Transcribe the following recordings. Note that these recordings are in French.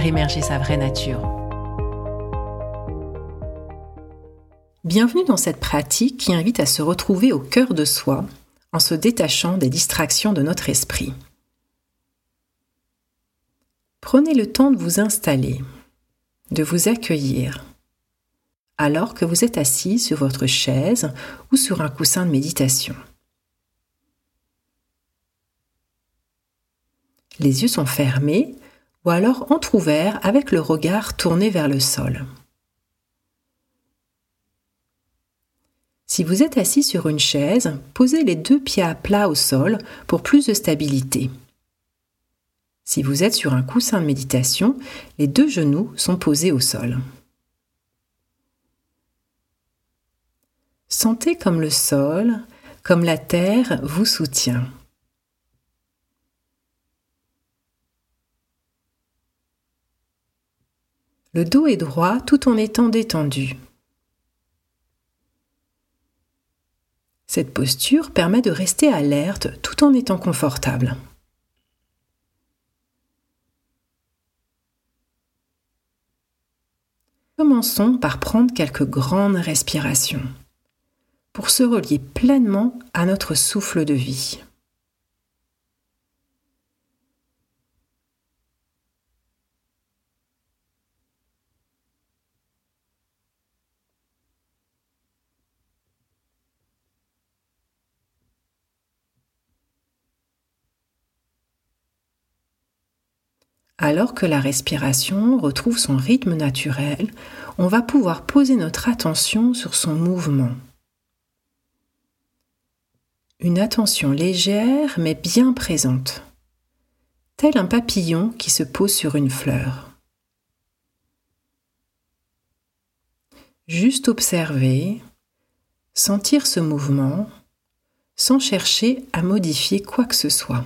émerger sa vraie nature. Bienvenue dans cette pratique qui invite à se retrouver au cœur de soi en se détachant des distractions de notre esprit. Prenez le temps de vous installer, de vous accueillir, alors que vous êtes assis sur votre chaise ou sur un coussin de méditation. Les yeux sont fermés ou alors entr'ouverts avec le regard tourné vers le sol. Si vous êtes assis sur une chaise, posez les deux pieds à plat au sol pour plus de stabilité. Si vous êtes sur un coussin de méditation, les deux genoux sont posés au sol. Sentez comme le sol, comme la terre vous soutient. Le dos est droit tout en étant détendu. Cette posture permet de rester alerte tout en étant confortable. Commençons par prendre quelques grandes respirations pour se relier pleinement à notre souffle de vie. Alors que la respiration retrouve son rythme naturel, on va pouvoir poser notre attention sur son mouvement. Une attention légère mais bien présente, tel un papillon qui se pose sur une fleur. Juste observer, sentir ce mouvement sans chercher à modifier quoi que ce soit.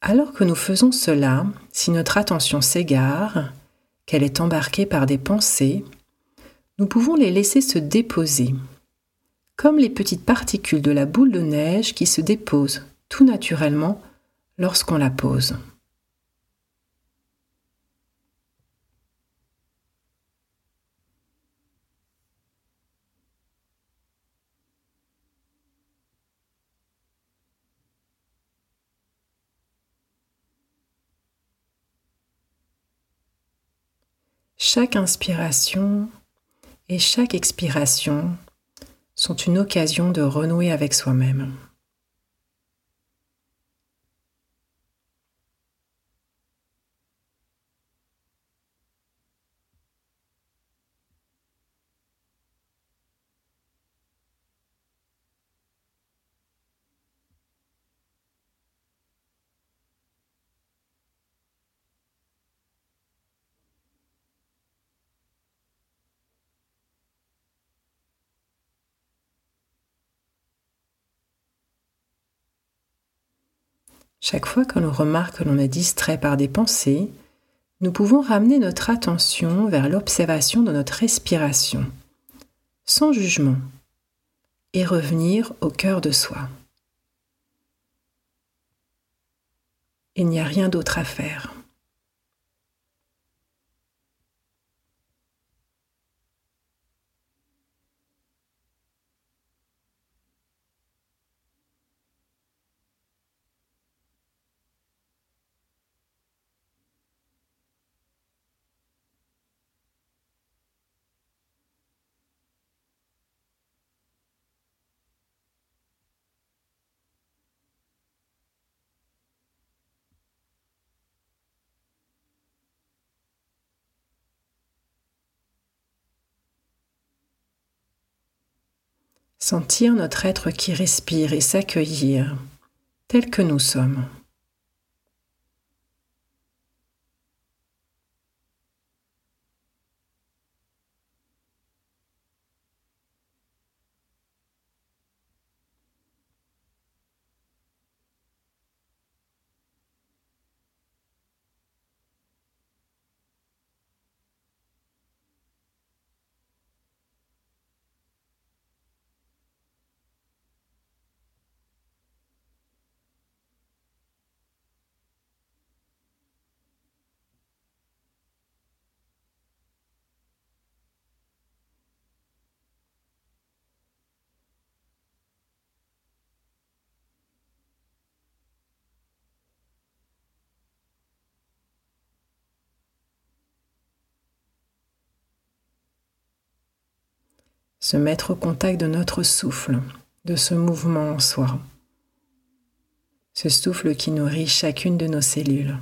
Alors que nous faisons cela, si notre attention s'égare, qu'elle est embarquée par des pensées, nous pouvons les laisser se déposer, comme les petites particules de la boule de neige qui se déposent tout naturellement lorsqu'on la pose. Chaque inspiration et chaque expiration sont une occasion de renouer avec soi-même. Chaque fois que l'on remarque que l'on est distrait par des pensées, nous pouvons ramener notre attention vers l'observation de notre respiration, sans jugement, et revenir au cœur de soi. Il n'y a rien d'autre à faire. Sentir notre être qui respire et s'accueillir tel que nous sommes. Se mettre au contact de notre souffle, de ce mouvement en soi, ce souffle qui nourrit chacune de nos cellules.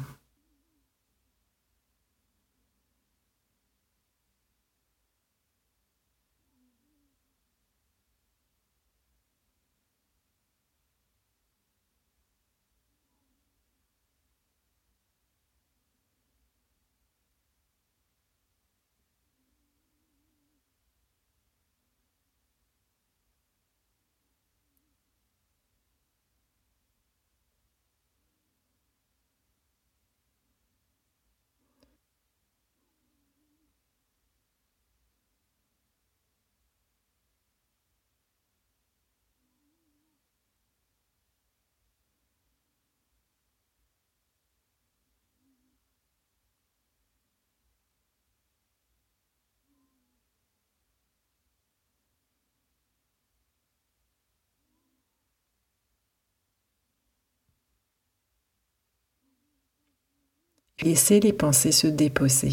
Laissez les pensées se déposer.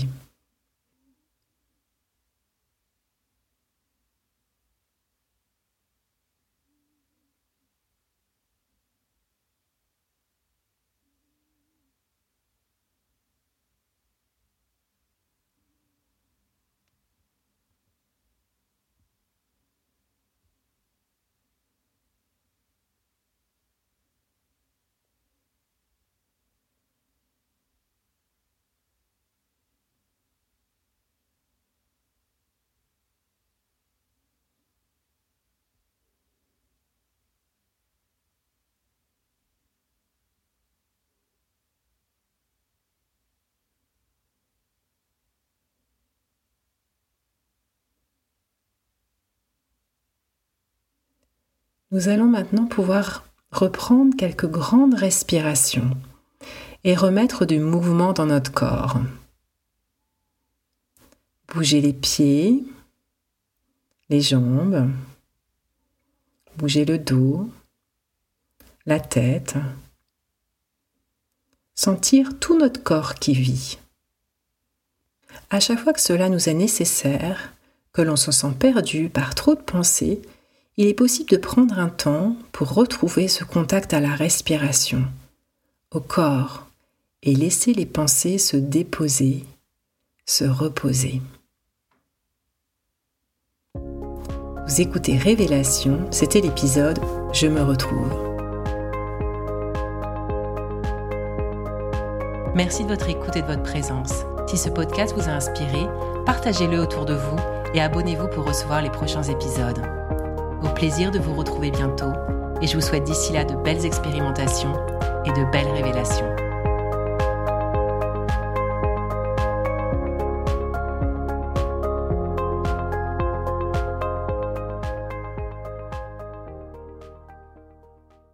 Nous allons maintenant pouvoir reprendre quelques grandes respirations et remettre du mouvement dans notre corps. Bouger les pieds, les jambes, bouger le dos, la tête, sentir tout notre corps qui vit. À chaque fois que cela nous est nécessaire, que l'on se sent perdu par trop de pensées, il est possible de prendre un temps pour retrouver ce contact à la respiration, au corps, et laisser les pensées se déposer, se reposer. Vous écoutez Révélation, c'était l'épisode Je me retrouve. Merci de votre écoute et de votre présence. Si ce podcast vous a inspiré, partagez-le autour de vous et abonnez-vous pour recevoir les prochains épisodes. Au plaisir de vous retrouver bientôt et je vous souhaite d'ici là de belles expérimentations et de belles révélations.